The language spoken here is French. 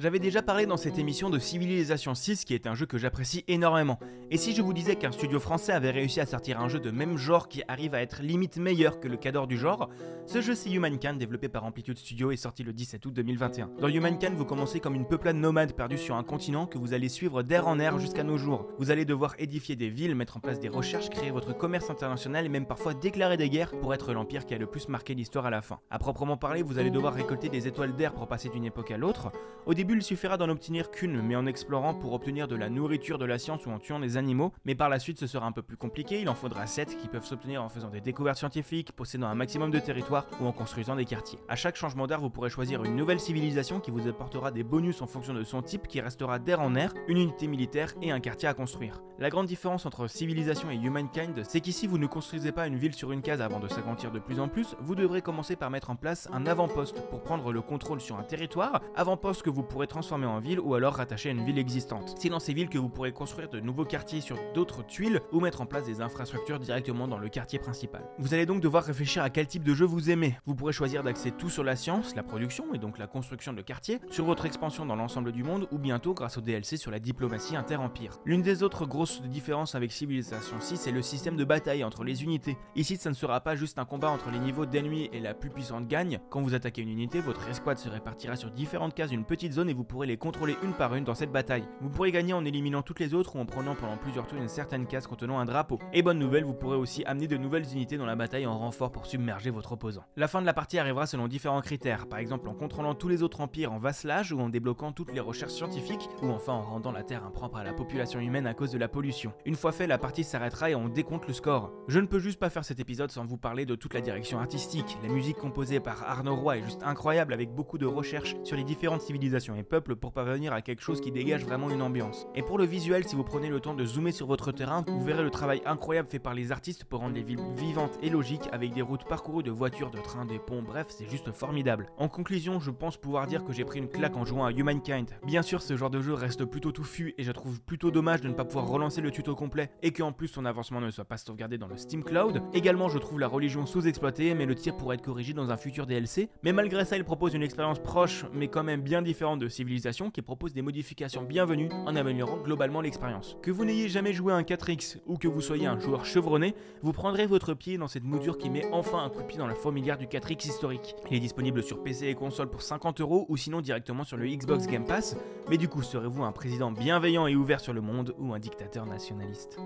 J'avais déjà parlé dans cette émission de Civilization 6 qui est un jeu que j'apprécie énormément. Et si je vous disais qu'un studio français avait réussi à sortir un jeu de même genre qui arrive à être limite meilleur que le cadre du genre, ce jeu c'est Humankind développé par Amplitude Studio et sorti le 17 août 2021. Dans Humankind vous commencez comme une peuplade nomade perdue sur un continent que vous allez suivre d'air en air jusqu'à nos jours. Vous allez devoir édifier des villes, mettre en place des recherches, créer votre commerce international et même parfois déclarer des guerres pour être l'empire qui a le plus marqué l'histoire à la fin. À proprement parler vous allez devoir récolter des étoiles d'air pour passer d'une époque à l'autre. Au début il suffira d'en obtenir qu'une, mais en explorant pour obtenir de la nourriture de la science ou en tuant des animaux, mais par la suite ce sera un peu plus compliqué, il en faudra 7 qui peuvent s'obtenir en faisant des découvertes scientifiques, possédant un maximum de territoire ou en construisant des quartiers. À chaque changement d'air, vous pourrez choisir une nouvelle civilisation qui vous apportera des bonus en fonction de son type qui restera d'air en air, une unité militaire et un quartier à construire. La grande différence entre civilisation et humankind, c'est qu'ici vous ne construisez pas une ville sur une case avant de s'agrandir de plus en plus, vous devrez commencer par mettre en place un avant-poste pour prendre le contrôle sur un territoire, avant-poste que vous pourrez transformer en ville ou alors rattacher à une ville existante. C'est dans ces villes que vous pourrez construire de nouveaux quartiers sur d'autres tuiles ou mettre en place des infrastructures directement dans le quartier principal. Vous allez donc devoir réfléchir à quel type de jeu vous aimez. Vous pourrez choisir d'axer tout sur la science, la production et donc la construction de quartiers, sur votre expansion dans l'ensemble du monde ou bientôt grâce au DLC sur la diplomatie inter-empire. L'une des autres grosses différences avec Civilization 6 c'est le système de bataille entre les unités. Ici ça ne sera pas juste un combat entre les niveaux d'ennemis et la plus puissante gagne. Quand vous attaquez une unité, votre escouade se répartira sur différentes cases d'une petite zone et vous pourrez les contrôler une par une dans cette bataille. Vous pourrez gagner en éliminant toutes les autres ou en prenant pendant plusieurs tours une certaine case contenant un drapeau. Et bonne nouvelle, vous pourrez aussi amener de nouvelles unités dans la bataille en renfort pour submerger votre opposant. La fin de la partie arrivera selon différents critères, par exemple en contrôlant tous les autres empires en vasselage ou en débloquant toutes les recherches scientifiques ou enfin en rendant la Terre impropre à la population humaine à cause de la pollution. Une fois fait, la partie s'arrêtera et on décompte le score. Je ne peux juste pas faire cet épisode sans vous parler de toute la direction artistique. La musique composée par Arnaud Roy est juste incroyable avec beaucoup de recherches sur les différentes civilisations et peuples pour parvenir à quelque chose qui dégage vraiment une ambiance. Et pour le visuel, si vous prenez le temps de zoomer sur votre terrain, vous verrez le travail incroyable fait par les artistes pour rendre les villes vivantes et logiques avec des routes parcourues de voitures, de trains, des ponts, bref, c'est juste formidable. En conclusion, je pense pouvoir dire que j'ai pris une claque en jouant à Humankind. Bien sûr, ce genre de jeu reste plutôt touffu et je trouve plutôt dommage de ne pas pouvoir relancer le tuto complet et qu'en plus son avancement ne soit pas sauvegardé dans le Steam Cloud. Également, je trouve la religion sous-exploitée, mais le tir pourrait être corrigé dans un futur DLC. Mais malgré ça, il propose une expérience proche, mais quand même bien différente de Civilization qui propose des modifications bienvenues en améliorant globalement l'expérience. Que vous n'ayez jamais joué à un 4X ou que vous soyez un joueur chevronné, vous prendrez votre pied dans cette mouture qui met enfin un coup de pied dans la fourmilière du 4X historique. Il est disponible sur PC et console pour 50 euros ou sinon directement sur le Xbox Game Pass. Mais du coup, serez-vous un président bienveillant et ouvert sur le monde ou un dictateur nationaliste?